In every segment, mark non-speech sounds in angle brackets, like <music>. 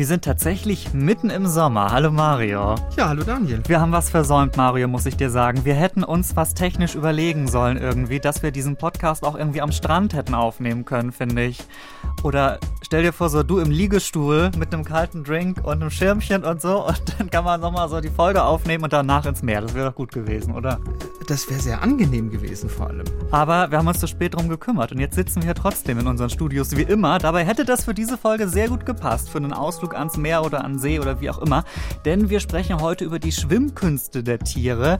Wir sind tatsächlich mitten im Sommer. Hallo Mario. Ja, hallo Daniel. Wir haben was versäumt, Mario, muss ich dir sagen. Wir hätten uns was technisch überlegen sollen irgendwie, dass wir diesen Podcast auch irgendwie am Strand hätten aufnehmen können, finde ich. Oder stell dir vor, so du im Liegestuhl mit einem kalten Drink und einem Schirmchen und so und dann kann man nochmal so die Folge aufnehmen und danach ins Meer. Das wäre doch gut gewesen, oder? Das wäre sehr angenehm gewesen vor allem. Aber wir haben uns zu spät drum gekümmert und jetzt sitzen wir trotzdem in unseren Studios wie immer. Dabei hätte das für diese Folge sehr gut gepasst, für einen Ausflug Ausflug ans Meer oder an See oder wie auch immer. Denn wir sprechen heute über die Schwimmkünste der Tiere.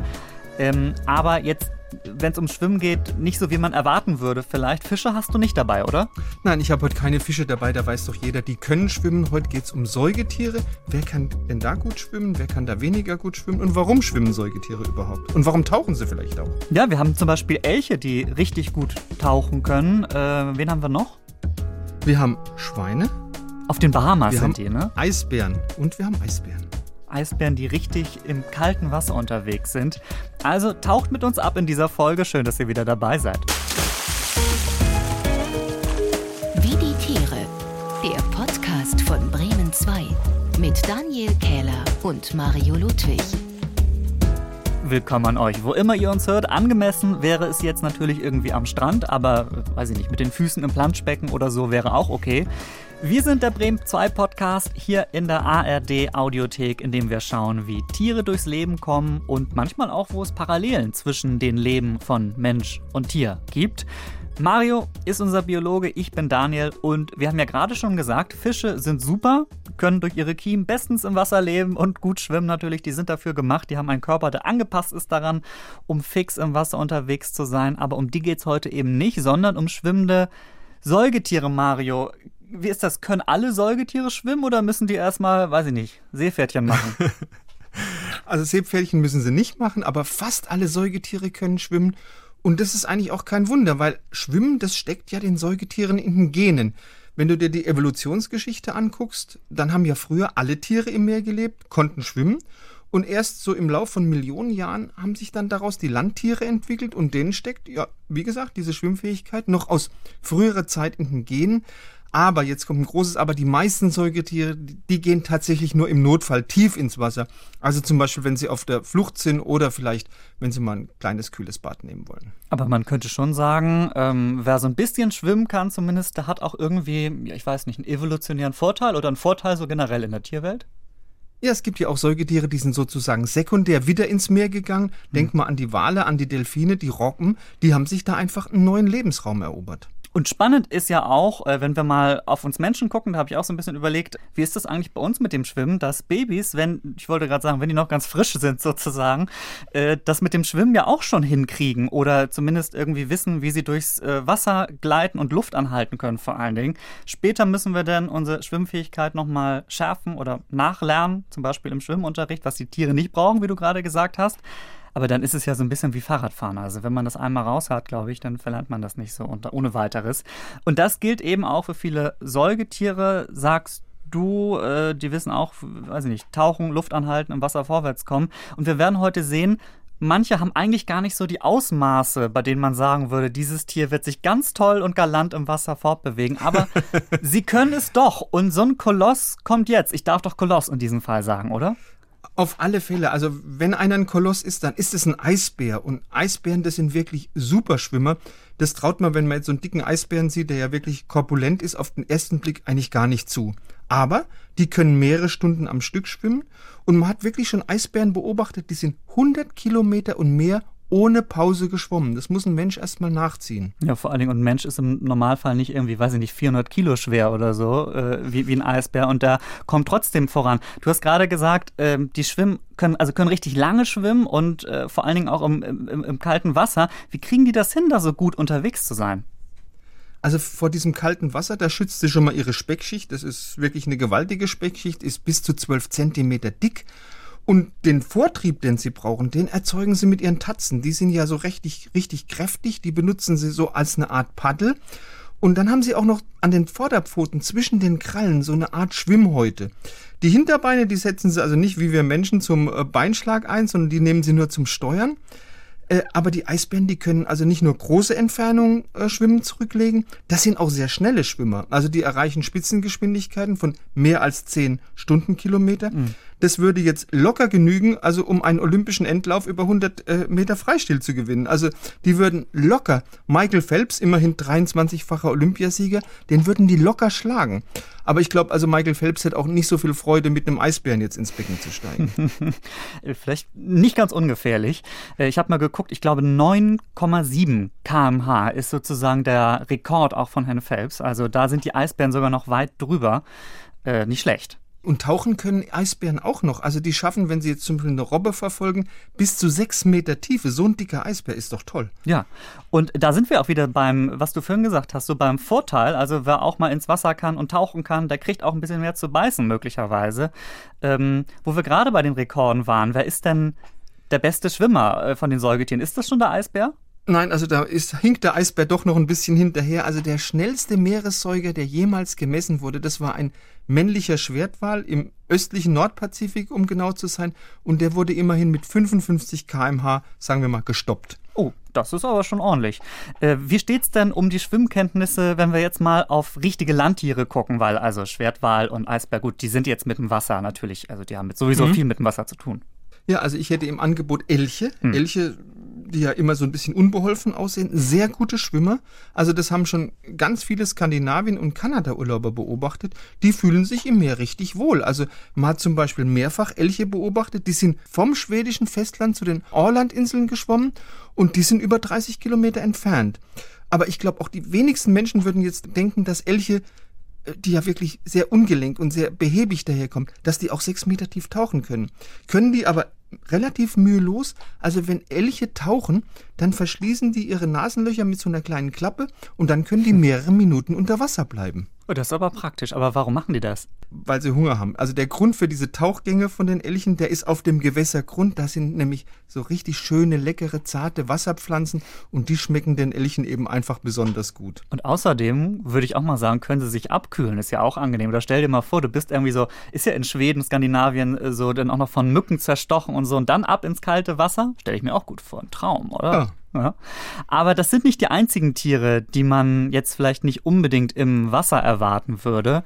Ähm, aber jetzt wenn es um Schwimmen geht, nicht so wie man erwarten würde. Vielleicht Fische hast du nicht dabei, oder? Nein, ich habe heute keine Fische dabei, da weiß doch jeder, die können schwimmen. Heute geht es um Säugetiere. Wer kann denn da gut schwimmen? Wer kann da weniger gut schwimmen? Und warum schwimmen Säugetiere überhaupt? Und warum tauchen sie vielleicht auch? Ja, wir haben zum Beispiel Elche, die richtig gut tauchen können. Äh, wen haben wir noch? Wir haben Schweine. Auf den Bahamas wir sind die, ne? Eisbären und wir haben Eisbären. Eisbären, die richtig im kalten Wasser unterwegs sind. Also taucht mit uns ab in dieser Folge. Schön, dass ihr wieder dabei seid. Wie die Tiere. Der Podcast von Bremen 2 mit Daniel Kähler und Mario Ludwig. Willkommen an euch, wo immer ihr uns hört. Angemessen wäre es jetzt natürlich irgendwie am Strand, aber weiß ich nicht, mit den Füßen im Planschbecken oder so wäre auch okay. Wir sind der Bremen 2 Podcast hier in der ARD Audiothek, in dem wir schauen, wie Tiere durchs Leben kommen und manchmal auch, wo es Parallelen zwischen den Leben von Mensch und Tier gibt. Mario ist unser Biologe, ich bin Daniel und wir haben ja gerade schon gesagt, Fische sind super, können durch ihre Kiemen bestens im Wasser leben und gut schwimmen natürlich. Die sind dafür gemacht, die haben einen Körper, der angepasst ist daran, um fix im Wasser unterwegs zu sein. Aber um die geht es heute eben nicht, sondern um schwimmende Säugetiere, Mario wie ist das? Können alle Säugetiere schwimmen oder müssen die erstmal, weiß ich nicht, Seepferdchen machen? <laughs> also Seepferdchen müssen sie nicht machen, aber fast alle Säugetiere können schwimmen. Und das ist eigentlich auch kein Wunder, weil Schwimmen, das steckt ja den Säugetieren in den Genen. Wenn du dir die Evolutionsgeschichte anguckst, dann haben ja früher alle Tiere im Meer gelebt, konnten schwimmen. Und erst so im Lauf von Millionen Jahren haben sich dann daraus die Landtiere entwickelt und denen steckt, ja, wie gesagt, diese Schwimmfähigkeit noch aus früherer Zeit in den Genen. Aber, jetzt kommt ein großes Aber, die meisten Säugetiere, die gehen tatsächlich nur im Notfall tief ins Wasser. Also zum Beispiel, wenn sie auf der Flucht sind oder vielleicht, wenn sie mal ein kleines, kühles Bad nehmen wollen. Aber man könnte schon sagen, ähm, wer so ein bisschen schwimmen kann zumindest, der hat auch irgendwie, ja, ich weiß nicht, einen evolutionären Vorteil oder einen Vorteil so generell in der Tierwelt? Ja, es gibt ja auch Säugetiere, die sind sozusagen sekundär wieder ins Meer gegangen. Denk hm. mal an die Wale, an die Delfine, die Robben. Die haben sich da einfach einen neuen Lebensraum erobert. Und spannend ist ja auch, äh, wenn wir mal auf uns Menschen gucken, da habe ich auch so ein bisschen überlegt, wie ist das eigentlich bei uns mit dem Schwimmen, dass Babys, wenn, ich wollte gerade sagen, wenn die noch ganz frisch sind sozusagen, äh, das mit dem Schwimmen ja auch schon hinkriegen oder zumindest irgendwie wissen, wie sie durchs äh, Wasser gleiten und Luft anhalten können vor allen Dingen. Später müssen wir dann unsere Schwimmfähigkeit nochmal schärfen oder nachlernen, zum Beispiel im Schwimmunterricht, was die Tiere nicht brauchen, wie du gerade gesagt hast. Aber dann ist es ja so ein bisschen wie Fahrradfahren. Also wenn man das einmal raus hat, glaube ich, dann verlernt man das nicht so unter, ohne weiteres. Und das gilt eben auch für viele Säugetiere, sagst du, äh, die wissen auch, weiß ich nicht, tauchen, Luft anhalten, im Wasser vorwärts kommen. Und wir werden heute sehen, manche haben eigentlich gar nicht so die Ausmaße, bei denen man sagen würde, dieses Tier wird sich ganz toll und galant im Wasser fortbewegen. Aber <laughs> sie können es doch. Und so ein Koloss kommt jetzt. Ich darf doch Koloss in diesem Fall sagen, oder? Auf alle Fälle. Also wenn einer ein Koloss ist, dann ist es ein Eisbär. Und Eisbären, das sind wirklich Superschwimmer. Das traut man, wenn man jetzt so einen dicken Eisbären sieht, der ja wirklich korpulent ist, auf den ersten Blick eigentlich gar nicht zu. Aber die können mehrere Stunden am Stück schwimmen. Und man hat wirklich schon Eisbären beobachtet, die sind 100 Kilometer und mehr ohne Pause geschwommen. Das muss ein Mensch erstmal nachziehen. Ja, vor allen Dingen, und ein Mensch ist im Normalfall nicht irgendwie, weiß ich nicht, 400 Kilo schwer oder so, äh, wie, wie ein Eisbär und da kommt trotzdem voran. Du hast gerade gesagt, äh, die schwimmen, können, also können richtig lange schwimmen und äh, vor allen Dingen auch im, im, im kalten Wasser. Wie kriegen die das hin, da so gut unterwegs zu sein? Also vor diesem kalten Wasser, da schützt sie schon mal ihre Speckschicht. Das ist wirklich eine gewaltige Speckschicht, ist bis zu 12 Zentimeter dick und den Vortrieb, den sie brauchen, den erzeugen sie mit ihren Tatzen. Die sind ja so richtig, richtig kräftig. Die benutzen sie so als eine Art Paddel. Und dann haben sie auch noch an den Vorderpfoten zwischen den Krallen so eine Art Schwimmhäute. Die Hinterbeine, die setzen sie also nicht wie wir Menschen zum äh, Beinschlag ein, sondern die nehmen sie nur zum Steuern. Äh, aber die Eisbären, die können also nicht nur große Entfernungen äh, schwimmen zurücklegen, das sind auch sehr schnelle Schwimmer. Also die erreichen Spitzengeschwindigkeiten von mehr als 10 Stundenkilometer. Mhm. Das würde jetzt locker genügen, also um einen olympischen Endlauf über 100 äh, Meter Freistil zu gewinnen. Also die würden locker, Michael Phelps, immerhin 23-facher Olympiasieger, den würden die locker schlagen. Aber ich glaube, also Michael Phelps hätte auch nicht so viel Freude, mit einem Eisbären jetzt ins Becken zu steigen. <laughs> Vielleicht nicht ganz ungefährlich. Äh, ich habe mal geguckt, ich glaube 9,7 kmh ist sozusagen der Rekord auch von Herrn Phelps. Also da sind die Eisbären sogar noch weit drüber. Äh, nicht schlecht. Und tauchen können Eisbären auch noch. Also die schaffen, wenn sie jetzt zum Beispiel eine Robbe verfolgen, bis zu sechs Meter Tiefe. So ein dicker Eisbär ist doch toll. Ja, und da sind wir auch wieder beim, was du vorhin gesagt hast, so beim Vorteil. Also wer auch mal ins Wasser kann und tauchen kann, der kriegt auch ein bisschen mehr zu beißen möglicherweise. Ähm, wo wir gerade bei den Rekorden waren, wer ist denn der beste Schwimmer äh, von den Säugetieren? Ist das schon der Eisbär? Nein, also da ist, hinkt der Eisbär doch noch ein bisschen hinterher. Also der schnellste Meeressäuger, der jemals gemessen wurde, das war ein männlicher Schwertwal im östlichen Nordpazifik, um genau zu sein. Und der wurde immerhin mit 55 kmh, sagen wir mal, gestoppt. Oh, das ist aber schon ordentlich. Äh, wie steht's denn um die Schwimmkenntnisse, wenn wir jetzt mal auf richtige Landtiere gucken? Weil also Schwertwal und Eisbär, gut, die sind jetzt mit dem Wasser natürlich, also die haben sowieso mhm. viel mit dem Wasser zu tun. Ja, also ich hätte im Angebot Elche. Mhm. Elche die ja immer so ein bisschen unbeholfen aussehen, sehr gute Schwimmer. Also das haben schon ganz viele Skandinavien- und Kanada-Urlauber beobachtet. Die fühlen sich im Meer richtig wohl. Also man hat zum Beispiel mehrfach Elche beobachtet, die sind vom schwedischen Festland zu den Orlandinseln geschwommen und die sind über 30 Kilometer entfernt. Aber ich glaube, auch die wenigsten Menschen würden jetzt denken, dass Elche äh, die ja wirklich sehr ungelenk und sehr behäbig daherkommen, dass die auch sechs Meter tief tauchen können. Können die aber relativ mühelos. Also wenn Elche tauchen, dann verschließen die ihre Nasenlöcher mit so einer kleinen Klappe und dann können die mehrere Minuten unter Wasser bleiben. Oh, das ist aber praktisch. Aber warum machen die das? Weil sie Hunger haben. Also der Grund für diese Tauchgänge von den Elchen, der ist auf dem Gewässergrund. Da sind nämlich so richtig schöne, leckere, zarte Wasserpflanzen und die schmecken den Elchen eben einfach besonders gut. Und außerdem würde ich auch mal sagen, können sie sich abkühlen. Ist ja auch angenehm. Oder stell dir mal vor, du bist irgendwie so, ist ja in Schweden, Skandinavien äh, so dann auch noch von Mücken zerstochen und so und dann ab ins kalte Wasser. Stell ich mir auch gut vor. Ein Traum, oder? Ja. Ja. Aber das sind nicht die einzigen Tiere, die man jetzt vielleicht nicht unbedingt im Wasser erwarten würde.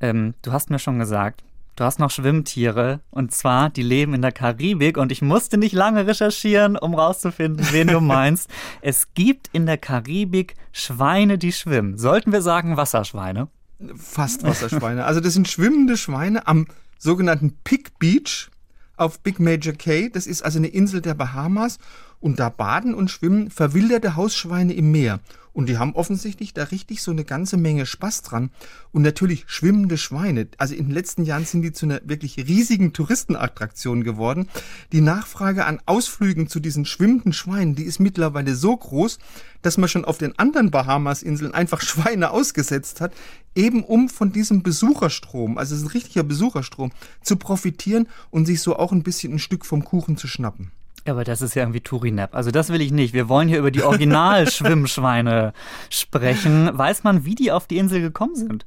Ähm, du hast mir schon gesagt, du hast noch Schwimmtiere und zwar, die leben in der Karibik und ich musste nicht lange recherchieren, um rauszufinden, wen du <laughs> meinst. es gibt in der Karibik Schweine, die schwimmen. Sollten wir sagen Wasserschweine? Fast Wasserschweine. Also das sind schwimmende Schweine am sogenannten Pig Beach auf Big Major Cay. Das ist also eine Insel der Bahamas und da baden und schwimmen verwilderte Hausschweine im Meer. Und die haben offensichtlich da richtig so eine ganze Menge Spaß dran. Und natürlich schwimmende Schweine. Also in den letzten Jahren sind die zu einer wirklich riesigen Touristenattraktion geworden. Die Nachfrage an Ausflügen zu diesen schwimmenden Schweinen, die ist mittlerweile so groß, dass man schon auf den anderen Bahamas-Inseln einfach <laughs> Schweine ausgesetzt hat, eben um von diesem Besucherstrom, also es ist ein richtiger Besucherstrom, zu profitieren und sich so auch ein bisschen ein Stück vom Kuchen zu schnappen. Ja, aber das ist ja irgendwie Turinap. Also das will ich nicht. Wir wollen hier über die Original-Schwimmschweine <laughs> sprechen. Weiß man, wie die auf die Insel gekommen sind?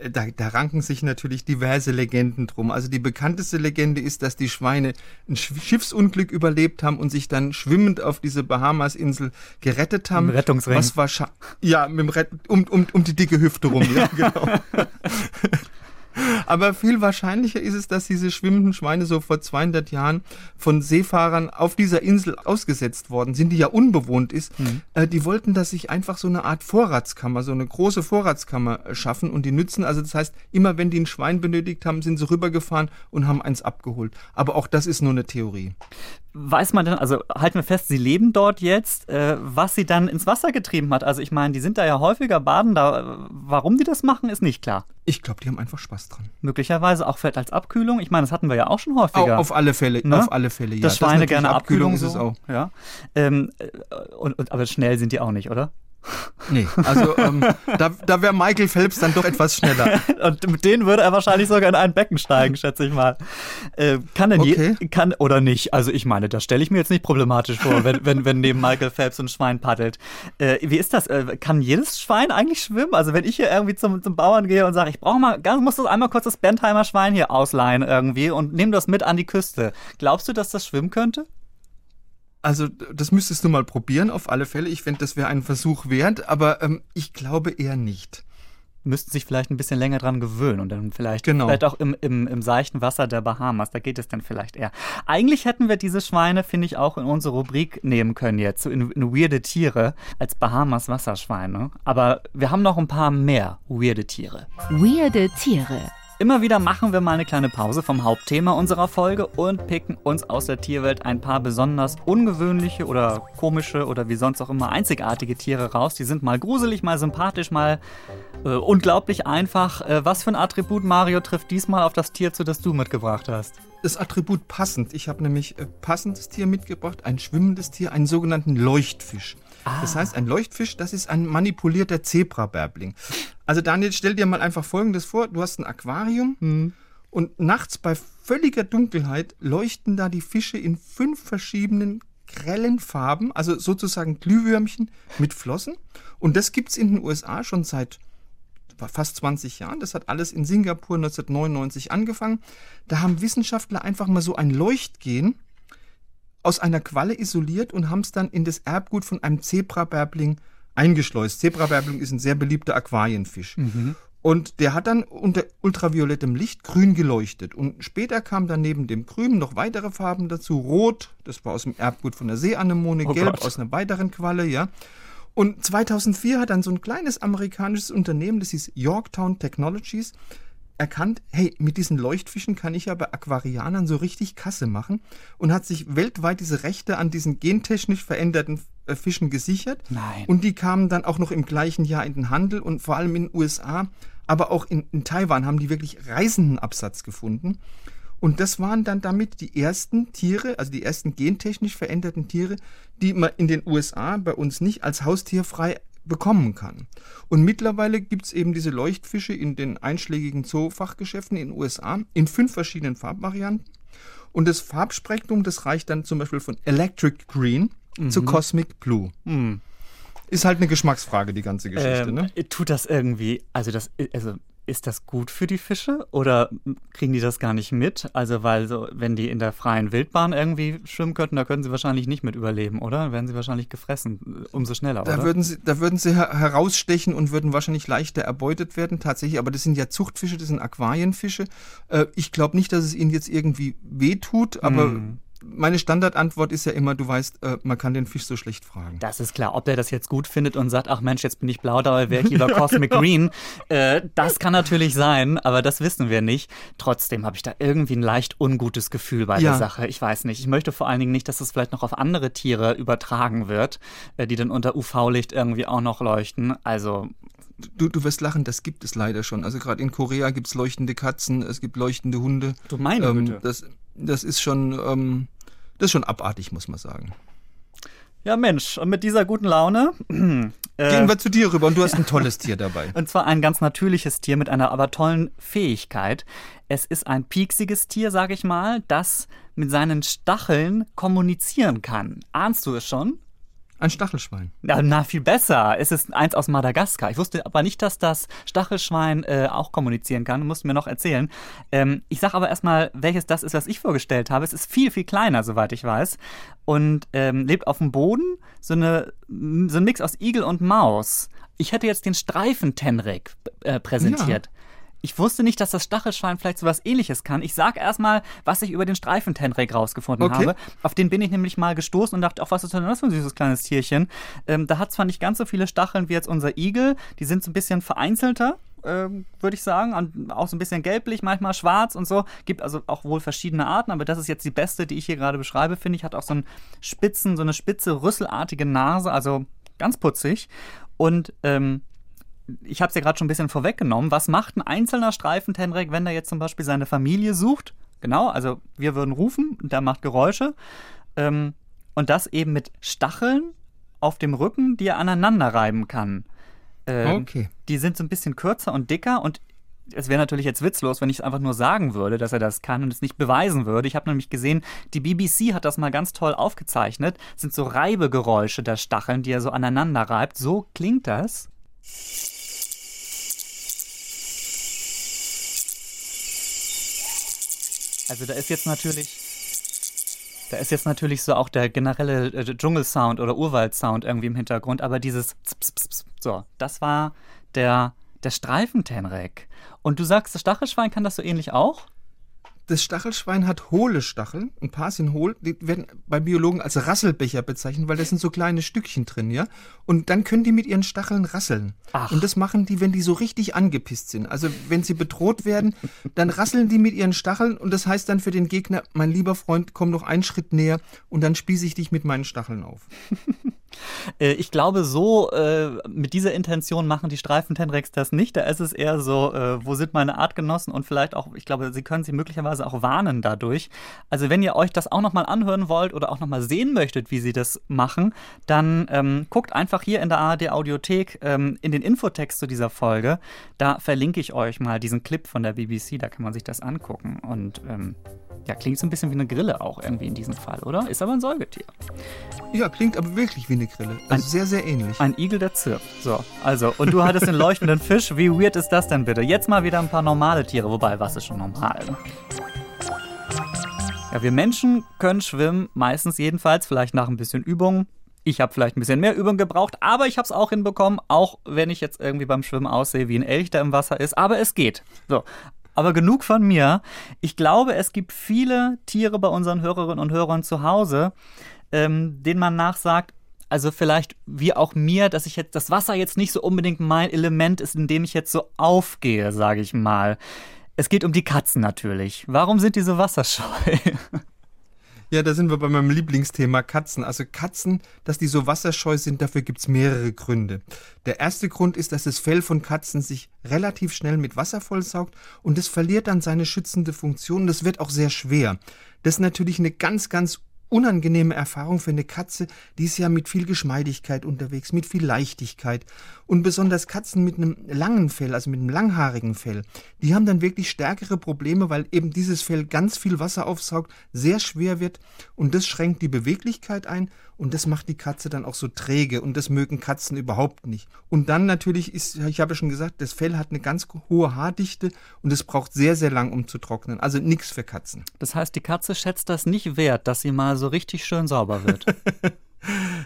Äh, da, da, ranken sich natürlich diverse Legenden drum. Also die bekannteste Legende ist, dass die Schweine ein Schiffsunglück überlebt haben und sich dann schwimmend auf diese Bahamas-Insel gerettet haben. Im Rettungsring. Was wahrscheinlich, ja, mit dem Rett um, um, um die dicke Hüfte rum, ja, <laughs> genau. <laughs> Aber viel wahrscheinlicher ist es, dass diese schwimmenden Schweine so vor 200 Jahren von Seefahrern auf dieser Insel ausgesetzt worden sind, die ja unbewohnt ist. Mhm. Äh, die wollten, dass sich einfach so eine Art Vorratskammer, so eine große Vorratskammer äh, schaffen und die nützen. Also das heißt, immer wenn die ein Schwein benötigt haben, sind sie rübergefahren und haben eins abgeholt. Aber auch das ist nur eine Theorie. Weiß man denn, also halten wir fest, sie leben dort jetzt, äh, was sie dann ins Wasser getrieben hat. Also ich meine, die sind da ja häufiger baden, da, warum die das machen, ist nicht klar. Ich glaube, die haben einfach Spaß dran. Möglicherweise auch vielleicht als Abkühlung. Ich meine, das hatten wir ja auch schon häufiger. Auf, auf alle Fälle, ne? auf alle Fälle, ja. Dass Schweine das gerne Abkühlung, Abkühlung ist es auch. Ja. Ähm, äh, und, und, aber schnell sind die auch nicht, oder? Nee, also ähm, da, da wäre Michael Phelps dann doch etwas schneller. <laughs> Und mit denen würde er wahrscheinlich sogar in ein Becken steigen, schätze ich mal. Äh, kann denn okay. je, kann oder nicht? Also ich meine, das stelle ich mir jetzt nicht problematisch vor, wenn, wenn, wenn neben Michael Phelps ein Schwein paddelt. Äh, wie ist das? Äh, kann jedes Schwein eigentlich schwimmen? Also wenn ich hier irgendwie zum, zum Bauern gehe und sage, ich brauche mal, muss das einmal kurz das Bentheimer Schwein hier ausleihen irgendwie und nehme das mit an die Küste. Glaubst du, dass das schwimmen könnte? Also das müsstest du mal probieren, auf alle Fälle. Ich finde, das wäre ein Versuch wert, aber ähm, ich glaube eher nicht müssten sich vielleicht ein bisschen länger dran gewöhnen und dann vielleicht, genau. vielleicht auch im, im, im seichten Wasser der Bahamas, da geht es dann vielleicht eher. Eigentlich hätten wir diese Schweine, finde ich, auch in unsere Rubrik nehmen können jetzt, so in, in weirde Tiere als Bahamas Wasserschweine. Aber wir haben noch ein paar mehr weirde Tiere. Weirde Tiere. Immer wieder machen wir mal eine kleine Pause vom Hauptthema unserer Folge und picken uns aus der Tierwelt ein paar besonders ungewöhnliche oder komische oder wie sonst auch immer einzigartige Tiere raus. Die sind mal gruselig, mal sympathisch, mal äh, unglaublich einfach. Äh, was für ein Attribut, Mario, trifft diesmal auf das Tier zu, das du mitgebracht hast? Das Attribut passend. Ich habe nämlich äh, passendes Tier mitgebracht, ein schwimmendes Tier, einen sogenannten Leuchtfisch. Ah. Das heißt, ein Leuchtfisch, das ist ein manipulierter Zebrabärbling. Also Daniel, stell dir mal einfach Folgendes vor. Du hast ein Aquarium hm. und nachts bei völliger Dunkelheit leuchten da die Fische in fünf verschiedenen grellen Farben, also sozusagen Glühwürmchen mit Flossen. Und das gibt es in den USA schon seit fast 20 Jahren. Das hat alles in Singapur 1999 angefangen. Da haben Wissenschaftler einfach mal so ein Leuchtgen aus einer Qualle isoliert und haben es dann in das Erbgut von einem Zebrabärbling eingeschleust. Zebrabärbling ist ein sehr beliebter Aquarienfisch. Mhm. Und der hat dann unter ultraviolettem Licht grün geleuchtet. Und später kamen dann neben dem Grün noch weitere Farben dazu. Rot, das war aus dem Erbgut von der Seeanemone, oh gelb Gott. aus einer weiteren Qualle, ja. Und 2004 hat dann so ein kleines amerikanisches Unternehmen, das hieß Yorktown Technologies, erkannt, hey, mit diesen Leuchtfischen kann ich ja bei Aquarianern so richtig Kasse machen und hat sich weltweit diese Rechte an diesen gentechnisch veränderten äh, Fischen gesichert. Nein. Und die kamen dann auch noch im gleichen Jahr in den Handel und vor allem in den USA, aber auch in, in Taiwan haben die wirklich Reisendenabsatz gefunden. Und das waren dann damit die ersten Tiere, also die ersten gentechnisch veränderten Tiere, die man in den USA bei uns nicht als Haustier frei bekommen kann. Und mittlerweile gibt es eben diese Leuchtfische in den einschlägigen Zoofachgeschäften in den USA in fünf verschiedenen Farbvarianten. Und das Farbspektrum, das reicht dann zum Beispiel von Electric Green mhm. zu Cosmic Blue. Mhm. Ist halt eine Geschmacksfrage, die ganze Geschichte, ähm, ne? Tut das irgendwie, also das, also ist das gut für die Fische oder kriegen die das gar nicht mit? Also, weil so, wenn die in der freien Wildbahn irgendwie schwimmen könnten, da können sie wahrscheinlich nicht mit überleben, oder? Dann werden sie wahrscheinlich gefressen, äh, umso schneller, da oder? Würden sie, da würden sie herausstechen und würden wahrscheinlich leichter erbeutet werden, tatsächlich. Aber das sind ja Zuchtfische, das sind Aquarienfische. Äh, ich glaube nicht, dass es ihnen jetzt irgendwie wehtut, aber. Mm meine Standardantwort ist ja immer, du weißt, äh, man kann den Fisch so schlecht fragen. Das ist klar. Ob der das jetzt gut findet und sagt, ach Mensch, jetzt bin ich blau, dabei wäre ich <laughs> lieber Cosmic genau. Green, äh, das kann natürlich sein, aber das wissen wir nicht. Trotzdem habe ich da irgendwie ein leicht ungutes Gefühl bei ja. der Sache. Ich weiß nicht. Ich möchte vor allen Dingen nicht, dass es vielleicht noch auf andere Tiere übertragen wird, äh, die dann unter UV-Licht irgendwie auch noch leuchten. Also Du, du wirst lachen, das gibt es leider schon. Also gerade in Korea gibt es leuchtende Katzen, es gibt leuchtende Hunde. Du meine ähm, das, das ist schon, ähm, das ist schon abartig, muss man sagen. Ja, Mensch, und mit dieser guten Laune <clears throat> äh, gehen wir zu dir rüber und du hast ein tolles Tier dabei. <laughs> Und zwar ein ganz natürliches Tier mit einer aber tollen Fähigkeit. Es ist ein pieksiges Tier, sag ich mal, das mit seinen Stacheln kommunizieren kann. Ahnst du es schon? Ein Stachelschwein. Na, na, viel besser. Es ist eins aus Madagaskar. Ich wusste aber nicht, dass das Stachelschwein äh, auch kommunizieren kann. Musst mir noch erzählen. Ähm, ich sage aber erstmal, welches das ist, was ich vorgestellt habe. Es ist viel, viel kleiner, soweit ich weiß. Und ähm, lebt auf dem Boden. So, eine, so ein Mix aus Igel und Maus. Ich hätte jetzt den Streifen-Tenrek äh, präsentiert. Ja. Ich wusste nicht, dass das Stachelschwein vielleicht so was ähnliches kann. Ich sag erstmal, was ich über den Streifentenrek rausgefunden okay. habe. Auf den bin ich nämlich mal gestoßen und dachte, ach, was ist denn das für ein süßes kleines Tierchen? Ähm, da hat zwar nicht ganz so viele Stacheln wie jetzt unser Igel, die sind so ein bisschen vereinzelter. Ähm, würde ich sagen, und auch so ein bisschen gelblich, manchmal schwarz und so. Gibt also auch wohl verschiedene Arten, aber das ist jetzt die beste, die ich hier gerade beschreibe, finde ich. Hat auch so einen spitzen, so eine spitze, rüsselartige Nase, also ganz putzig. Und ähm, ich habe es ja gerade schon ein bisschen vorweggenommen. Was macht ein einzelner Streifentenrek, wenn er jetzt zum Beispiel seine Familie sucht? Genau, also wir würden rufen, der macht Geräusche. Ähm, und das eben mit Stacheln auf dem Rücken, die er aneinander reiben kann. Ähm, okay. Die sind so ein bisschen kürzer und dicker und es wäre natürlich jetzt witzlos, wenn ich es einfach nur sagen würde, dass er das kann und es nicht beweisen würde. Ich habe nämlich gesehen, die BBC hat das mal ganz toll aufgezeichnet. Das sind so Reibegeräusche der Stacheln, die er so aneinander reibt. So klingt das. Also da ist jetzt natürlich Da ist jetzt natürlich so auch der generelle äh, Dschungelsound oder Urwaldsound irgendwie im Hintergrund, aber dieses so, das war der, der Streifentenrek. Und du sagst, das Stachelschwein kann das so ähnlich auch? Das Stachelschwein hat hohle Stacheln, ein paar sind hohl, die werden bei Biologen als Rasselbecher bezeichnet, weil da sind so kleine Stückchen drin, ja. Und dann können die mit ihren Stacheln rasseln. Ach. Und das machen die, wenn die so richtig angepisst sind. Also wenn sie bedroht werden, dann rasseln die mit ihren Stacheln und das heißt dann für den Gegner, mein lieber Freund, komm noch einen Schritt näher und dann spieße ich dich mit meinen Stacheln auf. Äh, ich glaube, so äh, mit dieser Intention machen die Streifen-Tenrex das nicht. Da ist es eher so, äh, wo sind meine Artgenossen und vielleicht auch, ich glaube, sie können sie möglicherweise auch warnen dadurch. Also wenn ihr euch das auch nochmal anhören wollt oder auch nochmal sehen möchtet, wie sie das machen, dann ähm, guckt einfach hier in der ARD Audiothek ähm, in den Infotext zu dieser Folge. Da verlinke ich euch mal diesen Clip von der BBC, da kann man sich das angucken. Und ähm, ja, klingt so ein bisschen wie eine Grille auch irgendwie in diesem Fall, oder? Ist aber ein Säugetier. Ja, klingt aber wirklich wie eine Grille. Also ein, sehr, sehr ähnlich. Ein Igel, der zirpt. So, also, und du hattest den leuchtenden Fisch. Wie weird ist das denn bitte? Jetzt mal wieder ein paar normale Tiere. Wobei, was ist schon normal? Ja, wir Menschen können schwimmen, meistens jedenfalls, vielleicht nach ein bisschen Übung. Ich habe vielleicht ein bisschen mehr Übung gebraucht, aber ich habe es auch hinbekommen, auch wenn ich jetzt irgendwie beim Schwimmen aussehe wie ein Elch, der im Wasser ist. Aber es geht. So, aber genug von mir. Ich glaube, es gibt viele Tiere bei unseren Hörerinnen und Hörern zu Hause, ähm, denen man nachsagt, also vielleicht wie auch mir, dass ich jetzt das Wasser jetzt nicht so unbedingt mein Element ist, in dem ich jetzt so aufgehe, sage ich mal. Es geht um die Katzen natürlich. Warum sind die so wasserscheu? <laughs> Ja, da sind wir bei meinem Lieblingsthema Katzen. Also Katzen, dass die so wasserscheu sind, dafür gibt es mehrere Gründe. Der erste Grund ist, dass das Fell von Katzen sich relativ schnell mit Wasser vollsaugt und es verliert dann seine schützende Funktion. Das wird auch sehr schwer. Das ist natürlich eine ganz, ganz unangenehme Erfahrung für eine Katze, die ist ja mit viel Geschmeidigkeit unterwegs, mit viel Leichtigkeit. Und besonders Katzen mit einem langen Fell, also mit einem langhaarigen Fell, die haben dann wirklich stärkere Probleme, weil eben dieses Fell ganz viel Wasser aufsaugt, sehr schwer wird und das schränkt die Beweglichkeit ein und das macht die Katze dann auch so träge und das mögen Katzen überhaupt nicht. Und dann natürlich ist, ich habe ja schon gesagt, das Fell hat eine ganz hohe Haardichte und es braucht sehr, sehr lang, um zu trocknen. Also nichts für Katzen. Das heißt, die Katze schätzt das nicht wert, dass sie mal so richtig schön sauber wird. <laughs>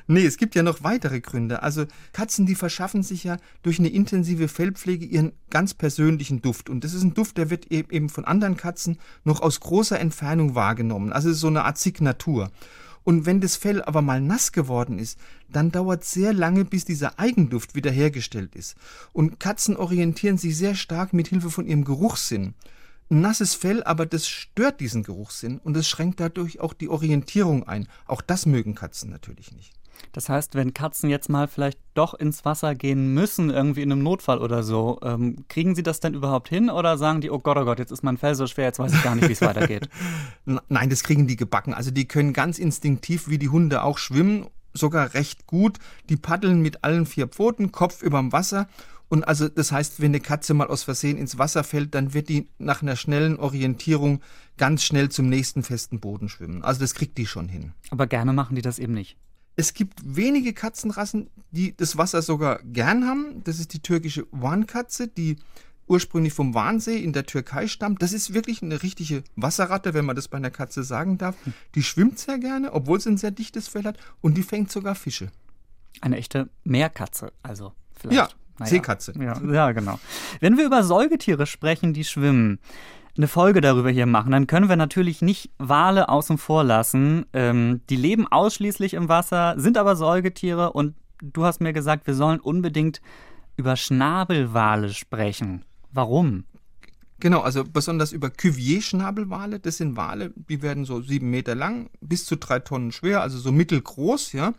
nee, es gibt ja noch weitere Gründe. Also Katzen, die verschaffen sich ja durch eine intensive Fellpflege ihren ganz persönlichen Duft. Und das ist ein Duft, der wird e-, eben von anderen Katzen noch aus großer Entfernung wahrgenommen. Also so eine Art Signatur. Und wenn das Fell aber mal nass geworden ist, dann dauert sehr lange, bis dieser Eigenduft wiederhergestellt ist. Und Katzen orientieren sich sehr stark mit Hilfe von ihrem Geruchssinn. Nasses Fell, aber das stört diesen Geruchssinn und es schränkt dadurch auch die Orientierung ein. Auch das mögen Katzen natürlich nicht. Das heißt, wenn Katzen jetzt mal vielleicht doch ins Wasser gehen müssen, irgendwie in einem Notfall oder so, ähm, kriegen sie das denn überhaupt hin oder sagen die, oh Gott, oh Gott, jetzt ist mein Fell so schwer, jetzt weiß ich gar nicht, wie es <laughs> weitergeht? Nein, das kriegen die gebacken. Also die können ganz instinktiv wie die Hunde auch schwimmen, sogar recht gut. Die paddeln mit allen vier Pfoten, Kopf überm Wasser und also das heißt, wenn eine Katze mal aus Versehen ins Wasser fällt, dann wird die nach einer schnellen Orientierung ganz schnell zum nächsten festen Boden schwimmen. Also das kriegt die schon hin. Aber gerne machen die das eben nicht. Es gibt wenige Katzenrassen, die das Wasser sogar gern haben. Das ist die türkische Warnkatze, die ursprünglich vom Warnsee in der Türkei stammt. Das ist wirklich eine richtige Wasserratte, wenn man das bei einer Katze sagen darf. Die schwimmt sehr gerne, obwohl sie ein sehr dichtes Fell hat und die fängt sogar Fische. Eine echte Meerkatze, also vielleicht. Ja, naja. Seekatze. Ja, ja, genau. Wenn wir über Säugetiere sprechen, die schwimmen, eine Folge darüber hier machen, dann können wir natürlich nicht Wale außen vor lassen. Ähm, die leben ausschließlich im Wasser, sind aber Säugetiere und du hast mir gesagt, wir sollen unbedingt über Schnabelwale sprechen. Warum? Genau, also besonders über Cuvier-Schnabelwale. Das sind Wale, die werden so sieben Meter lang, bis zu drei Tonnen schwer, also so mittelgroß, ja.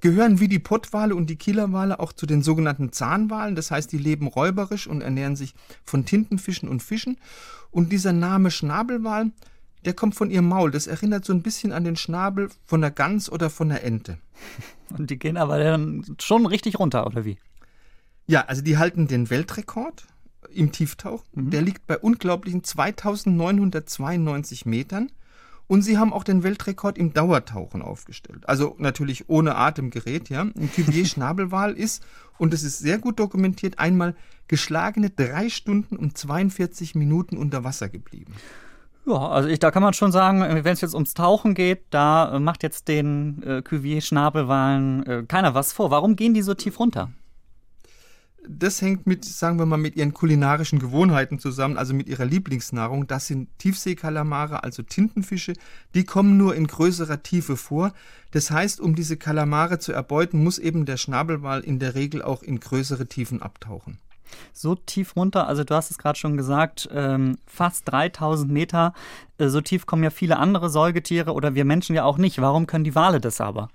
Gehören wie die Pottwale und die Killerwale auch zu den sogenannten Zahnwalen. Das heißt, die leben räuberisch und ernähren sich von Tintenfischen und Fischen. Und dieser Name Schnabelwal, der kommt von ihrem Maul. Das erinnert so ein bisschen an den Schnabel von der Gans oder von der Ente. <laughs> Und die gehen aber dann schon richtig runter, oder wie? Ja, also die halten den Weltrekord im Tieftauch. Mhm. Der liegt bei unglaublichen 2992 Metern. Und sie haben auch den Weltrekord im Dauertauchen aufgestellt. Also natürlich ohne Atemgerät, ja. Ein <laughs> Cuvier-Schnabelwal ist, und das ist sehr gut dokumentiert, einmal geschlagene drei Stunden und 42 Minuten unter Wasser geblieben. Ja, also ich, da kann man schon sagen, wenn es jetzt ums Tauchen geht, da äh, macht jetzt den äh, Cuvier-Schnabelwalen äh, keiner was vor. Warum gehen die so tief runter? Das hängt mit, sagen wir mal, mit ihren kulinarischen Gewohnheiten zusammen, also mit ihrer Lieblingsnahrung. Das sind Tiefseekalamare, also Tintenfische. Die kommen nur in größerer Tiefe vor. Das heißt, um diese Kalamare zu erbeuten, muss eben der Schnabelwal in der Regel auch in größere Tiefen abtauchen. So tief runter, also du hast es gerade schon gesagt, ähm, fast 3000 Meter. Äh, so tief kommen ja viele andere Säugetiere oder wir Menschen ja auch nicht. Warum können die Wale das aber?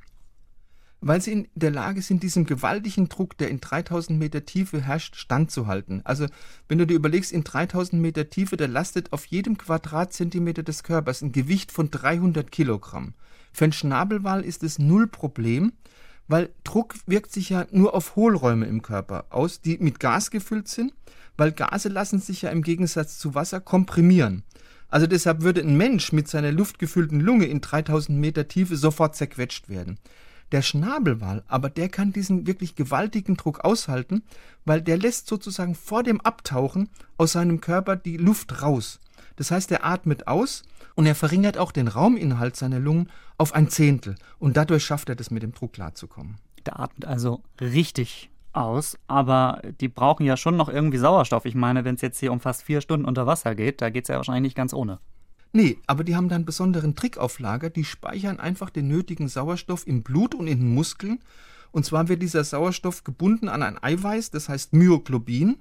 Weil sie in der Lage sind, diesem gewaltigen Druck, der in 3000 Meter Tiefe herrscht, standzuhalten. Also, wenn du dir überlegst, in 3000 Meter Tiefe, da lastet auf jedem Quadratzentimeter des Körpers ein Gewicht von 300 Kilogramm. Für einen Schnabelwal ist es null Problem, weil Druck wirkt sich ja nur auf Hohlräume im Körper aus, die mit Gas gefüllt sind, weil Gase lassen sich ja im Gegensatz zu Wasser komprimieren. Also deshalb würde ein Mensch mit seiner luftgefüllten Lunge in 3000 Meter Tiefe sofort zerquetscht werden. Der Schnabelwal, aber der kann diesen wirklich gewaltigen Druck aushalten, weil der lässt sozusagen vor dem Abtauchen aus seinem Körper die Luft raus. Das heißt, er atmet aus und er verringert auch den Rauminhalt seiner Lungen auf ein Zehntel und dadurch schafft er das mit dem Druck klarzukommen. Der atmet also richtig aus, aber die brauchen ja schon noch irgendwie Sauerstoff. Ich meine, wenn es jetzt hier um fast vier Stunden unter Wasser geht, da geht es ja wahrscheinlich nicht ganz ohne. Nee, aber die haben da einen besonderen Trick auf Lager. Die speichern einfach den nötigen Sauerstoff im Blut und in den Muskeln. Und zwar wird dieser Sauerstoff gebunden an ein Eiweiß, das heißt Myoglobin.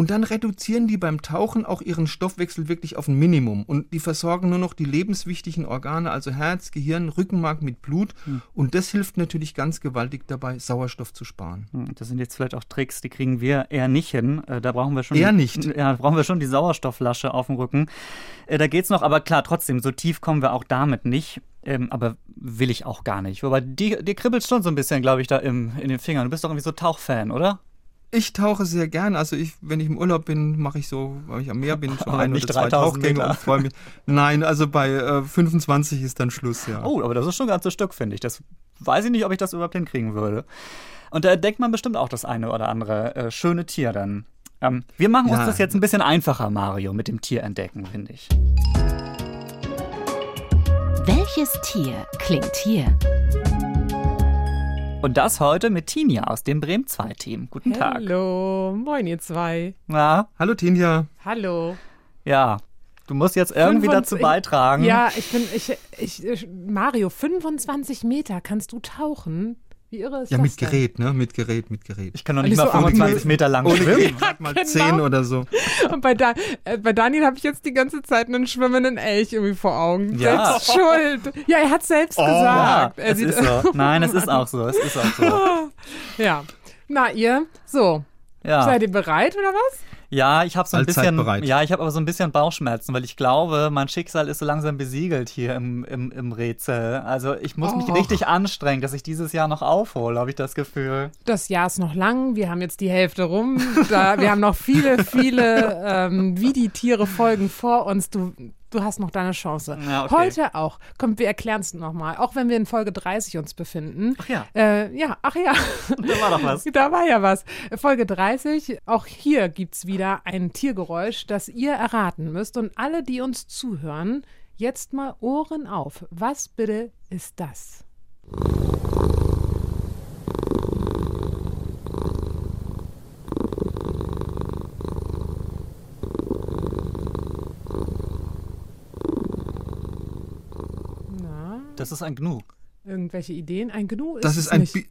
Und dann reduzieren die beim Tauchen auch ihren Stoffwechsel wirklich auf ein Minimum. Und die versorgen nur noch die lebenswichtigen Organe, also Herz, Gehirn, Rückenmark mit Blut. Hm. Und das hilft natürlich ganz gewaltig dabei, Sauerstoff zu sparen. Hm, das sind jetzt vielleicht auch Tricks, die kriegen wir eher nicht hin. Äh, da brauchen wir schon. Eher nicht. <laughs> Ja, brauchen wir schon die Sauerstoffflasche auf dem Rücken. Äh, da geht's noch, aber klar, trotzdem, so tief kommen wir auch damit nicht. Ähm, aber will ich auch gar nicht. Wobei, dir, dir kribbelt schon so ein bisschen, glaube ich, da im, in den Fingern. Du bist doch irgendwie so Tauchfan, oder? Ich tauche sehr gern. Also ich, wenn ich im Urlaub bin, mache ich so, weil ich am Meer bin, schon <laughs> ein oder zwei Tauchgänge und freue mich. Nein, also bei äh, 25 ist dann Schluss, ja. Oh, aber das ist schon ein ganzes Stück, finde ich. Das weiß ich nicht, ob ich das überhaupt hinkriegen würde. Und da denkt man bestimmt auch das eine oder andere äh, schöne Tier dann. Ähm, wir machen ja. uns das jetzt ein bisschen einfacher, Mario, mit dem Tier entdecken, finde ich. Welches Tier klingt hier? Und das heute mit Tinja aus dem Bremen 2 Team. Guten Hallo. Tag. Hallo, moin ihr zwei. Na? Hallo Tinja. Hallo. Ja, du musst jetzt irgendwie 25, dazu beitragen. Ja, ich bin, ich, ich, Mario, 25 Meter kannst du tauchen? Wie irre ist ja, das? Ja, mit denn? Gerät, ne? Mit Gerät, mit Gerät. Ich kann noch nicht mal so 25 Meter lang ohne schwimmen. Ja, mal <laughs> genau. 10 oder so. Und bei, da äh, bei Daniel habe ich jetzt die ganze Zeit einen schwimmenden Elch irgendwie vor Augen. Ja. Selbst schuld. Ja, er hat selbst oh, gesagt. Ja, es ist so. <laughs> Nein, es ist auch so. Es ist auch so. <laughs> ja. Na, ihr? So. Ja. Seid ihr bereit oder was? Ja, ich habe so ein Allzeit bisschen, bereit. ja, ich habe aber so ein bisschen Bauchschmerzen, weil ich glaube, mein Schicksal ist so langsam besiegelt hier im, im, im Rätsel. Also ich muss mich Och. richtig anstrengen, dass ich dieses Jahr noch aufhole, habe ich das Gefühl. Das Jahr ist noch lang, wir haben jetzt die Hälfte rum. Da, wir haben noch viele, viele <laughs> ähm, wie die Tiere Folgen vor uns. Du, du hast noch deine Chance. Ja, okay. Heute auch. Komm, wir erklären es nochmal. Auch wenn wir in Folge 30 uns befinden. Ach ja. Äh, ja, ach ja. <laughs> Da war doch was. Da war ja was. Folge 30, auch hier gibt es wieder ein Tiergeräusch, das ihr erraten müsst. Und alle, die uns zuhören, jetzt mal Ohren auf. Was bitte ist das? Na, Das ist ein Gnu. irgendwelche Ideen? Ein Gnu ist Das es ist ein, nicht. Bi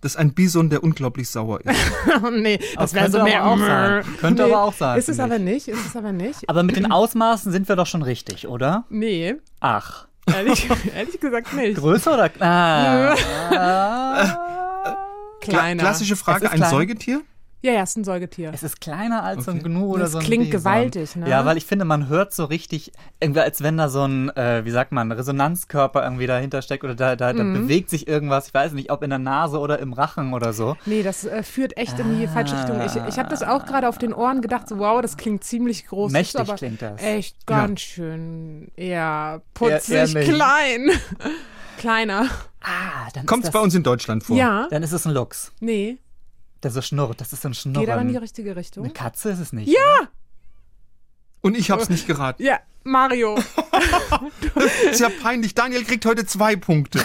das ist ein Bison, der unglaublich sauer ist. <laughs> Oh, nee, das Das wäre so könnte mehr. auch sein. Könnte aber auch sein, Ist es aber ich. nicht, ist es aber nicht. Aber mit den Ausmaßen sind wir doch schon richtig, oder? Nee, Ach. ehrlich, <laughs> ehrlich gesagt nicht. Größer oder ah. <laughs> Kleiner. Klassische Frage, ein klein. Säugetier? Ja, ja, ist ein Säugetier. Es ist kleiner als so ein Okay. Gnu oder Das so ein klingt Bison. gewaltig, ne? Ja, weil ich finde, man hört so richtig, irgendwie als wenn da so ein, äh, wie sagt man, Resonanzkörper irgendwie dahinter steckt oder da, da, da Mhm. bewegt sich irgendwas. Ich weiß nicht, ob in der Nase oder im Rachen oder so. Nee, das äh, führt echt in die falsche Richtung. Ich, ich habe das auch gerade auf den Ohren gedacht, so wow, das klingt ziemlich groß. Mächtig ist aber klingt das. Echt ganz schön eher Eher- putzig, eher nicht. klein. <laughs> Kleiner. Ah, dann Kommt ist es bei uns in Deutschland vor? Ja, Dann ist es ein Luchs, nee, der so schnurrt. Das ist so ein Schnurren. geht aber in die richtige Richtung. Eine Katze ist es nicht. Ja! Und ich hab's nicht geraten. Ja, Mario. <laughs> <laughs> ist ja peinlich. Daniel kriegt heute zwei Punkte.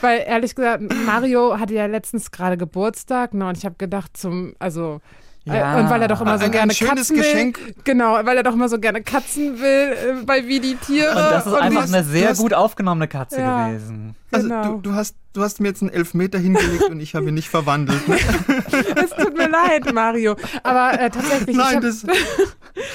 Weil ehrlich gesagt, Mario hatte ja letztens gerade Geburtstag, ne? Und ich habe gedacht, zum, also. Ja. äh, Und weil er doch immer so Ein- ein gerne schönes Katzen Geschenk. will. Genau, weil er doch immer so gerne Katzen will äh, bei Wie die Tiere. Und das ist einfach hast- eine sehr hast- gut aufgenommene Katze Ja. gewesen. Also Genau. du, du, hast, du hast mir jetzt einen Elfmeter hingelegt und ich habe ihn nicht verwandelt. Ne? <laughs> Es tut mir leid, Mario. Aber äh, tatsächlich. ich Nein, hab, das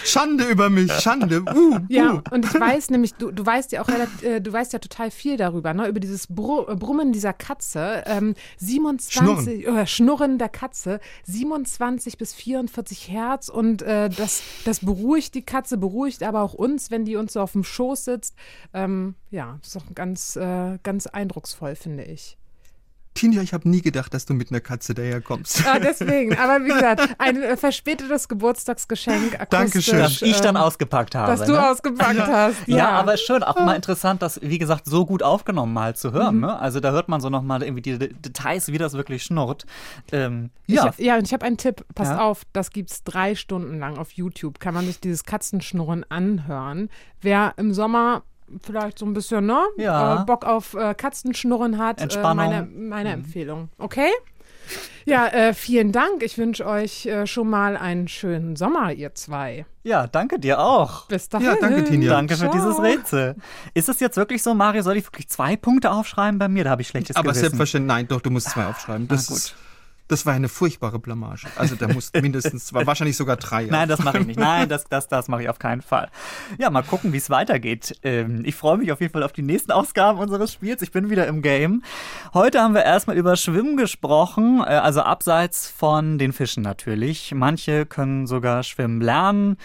Schande über mich, Schande. Uh, Ja, uh. und ich weiß nämlich, du, du weißt ja auch relativ, äh, du weißt ja total viel darüber, ne? Über dieses Bru äh, Brummen dieser Katze. Ähm, 27 Schnurren. Äh, Schnurren der Katze, 27 bis 44 Hertz und äh, das, das beruhigt die Katze, beruhigt aber auch uns, wenn die uns so auf dem Schoß sitzt. Ähm, ja, ist doch ganz, äh, ganz eindrucksvoll, finde ich. Tinja, ich habe nie gedacht, dass du mit einer Katze daherkommst. Ah, <laughs> deswegen, aber wie gesagt, ein äh, verspätetes Geburtstagsgeschenk. Dankeschön. Das ich dann ähm, ausgepackt habe. dass du ne? ausgepackt hast. Ja, aber ist schön, auch mal interessant, das, wie gesagt, so gut aufgenommen mal zu Mhm. hören. Ne? Also da hört man so nochmal irgendwie die De- Details, wie das wirklich schnurrt. Ähm, ja, Ich, ja, und ich habe einen Tipp. Passt Ja. auf, das gibt's drei Stunden lang auf YouTube. Kann man sich dieses Katzenschnurren anhören. Wer im Sommer vielleicht so ein bisschen ne, Ja. äh, Bock auf äh, Katzenschnurren hat, äh, Entspannung. meine, meine Empfehlung. Okay? Ja, äh, vielen Dank. Ich wünsche euch äh, schon mal einen schönen Sommer, ihr zwei. ja, danke dir auch. Bis dahin. Ja, danke, Tinja. Danke für Ciao. dieses Rätsel. Ist es jetzt wirklich so, Mario, soll ich wirklich zwei Punkte aufschreiben bei mir? Da habe ich schlechtes Aber Gewissen. selbstverständlich, nein, doch, du musst zwei aufschreiben. Das, Ah, gut. Das war eine furchtbare Blamage. Also da musst mindestens zwei, <laughs> wahrscheinlich sogar drei. Nein, das mache ich nicht. Nein, das, das, das mache ich auf keinen Fall. Ja, mal gucken, wie es weitergeht. Ähm, ich freue mich auf jeden Fall auf die nächsten Ausgaben unseres Spiels. Ich bin wieder im Game. Heute haben wir erstmal über Schwimmen gesprochen, äh, also abseits von den Fischen natürlich. Manche können sogar schwimmen lernen.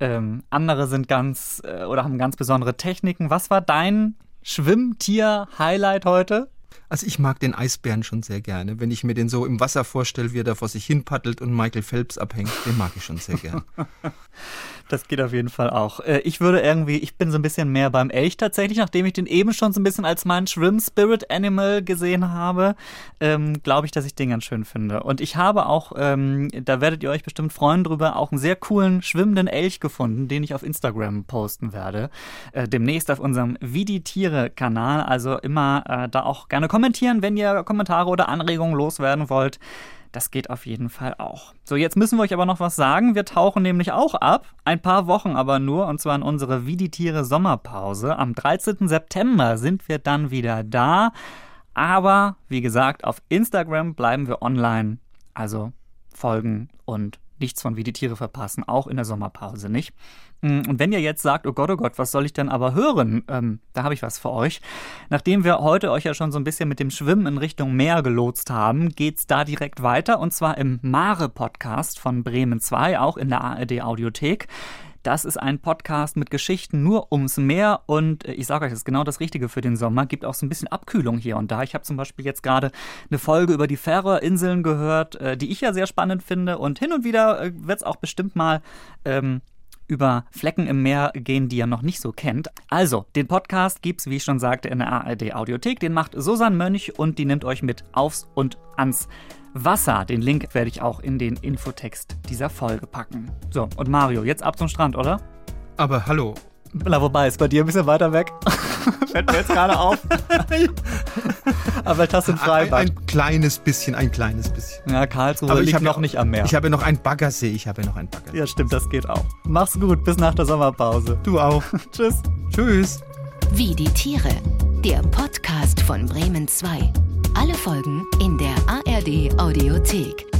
Ähm, andere sind ganz äh, oder haben ganz besondere Techniken. Was war dein Schwimmtier-Highlight heute? Also ich mag den Eisbären schon sehr gerne. Wenn ich mir den so im Wasser vorstelle, wie er da vor sich hin paddelt und Michael Phelps abhängt, den mag ich schon sehr gern. <laughs> Das geht auf jeden Fall auch. Äh, Ich würde irgendwie, ich bin so ein bisschen mehr beim Elch tatsächlich, nachdem ich den eben schon so ein bisschen als mein Schwimm-Spirit-Animal gesehen habe, ähm, glaube ich, dass ich den ganz schön finde. Und ich habe auch, ähm, da werdet ihr euch bestimmt freuen drüber, auch einen sehr coolen schwimmenden Elch gefunden, den ich auf Instagram posten werde. Äh, demnächst auf unserem Wie die Tiere-Kanal. Also immer äh, da auch gerne kommentieren, wenn ihr Kommentare oder Anregungen loswerden wollt. Das geht auf jeden Fall auch. So, jetzt müssen wir euch aber noch was sagen. Wir tauchen nämlich auch ab. Ein paar Wochen aber nur, und zwar in unsere Wie die Tiere Sommerpause. Am 13. September sind wir dann wieder da. Aber, wie gesagt, auf Instagram bleiben wir online. Also folgen und nichts von Wie die Tiere verpassen, auch in der Sommerpause nicht. Mm, Und wenn ihr jetzt sagt, oh Gott, oh Gott, was soll ich denn aber hören? Ähm, da habe ich was für euch. Nachdem wir heute euch ja schon so ein bisschen mit dem Schwimmen in Richtung Meer gelotst haben, geht's da direkt weiter und zwar im Mare-Podcast von Bremen 2, auch in der ARD-Audiothek. Das ist ein Podcast mit Geschichten nur ums Meer und äh, ich sage euch, das ist genau das Richtige für den Sommer. Gibt auch so ein bisschen Abkühlung hier und da. Ich habe zum Beispiel jetzt gerade eine Folge über die Färöerinseln gehört, äh, die ich ja sehr spannend finde und hin und wieder äh, wird es auch bestimmt mal ähm, über Flecken im Meer gehen, die ihr noch nicht so kennt. Also, den Podcast gibt's, wie ich schon sagte, in der ARD Audiothek. Den macht Susanne Mönch und die nimmt euch mit aufs und ans Wasser. Den Link werde ich auch in den Infotext dieser Folge packen. So, und Mario, jetzt ab zum Strand, oder? Aber hallo, Na, wobei, ist bei dir ein bisschen weiter weg. <laughs> Fällt mir jetzt gerade auf. <laughs> Aber vielleicht hast du ein ein, Freibad. ein kleines bisschen, ein kleines bisschen. Ja, Karlsruhe Aber ich liegt habe noch ja- nicht am Meer. Ich habe noch ein Baggersee, ich habe noch ein Baggersee. ja, stimmt, das geht auch. Mach's gut, bis nach der Sommerpause. Du auch. <laughs> Tschüss. Tschüss. Wie die Tiere. Der Podcast von Bremen 2. Alle Folgen in der ARD Audiothek.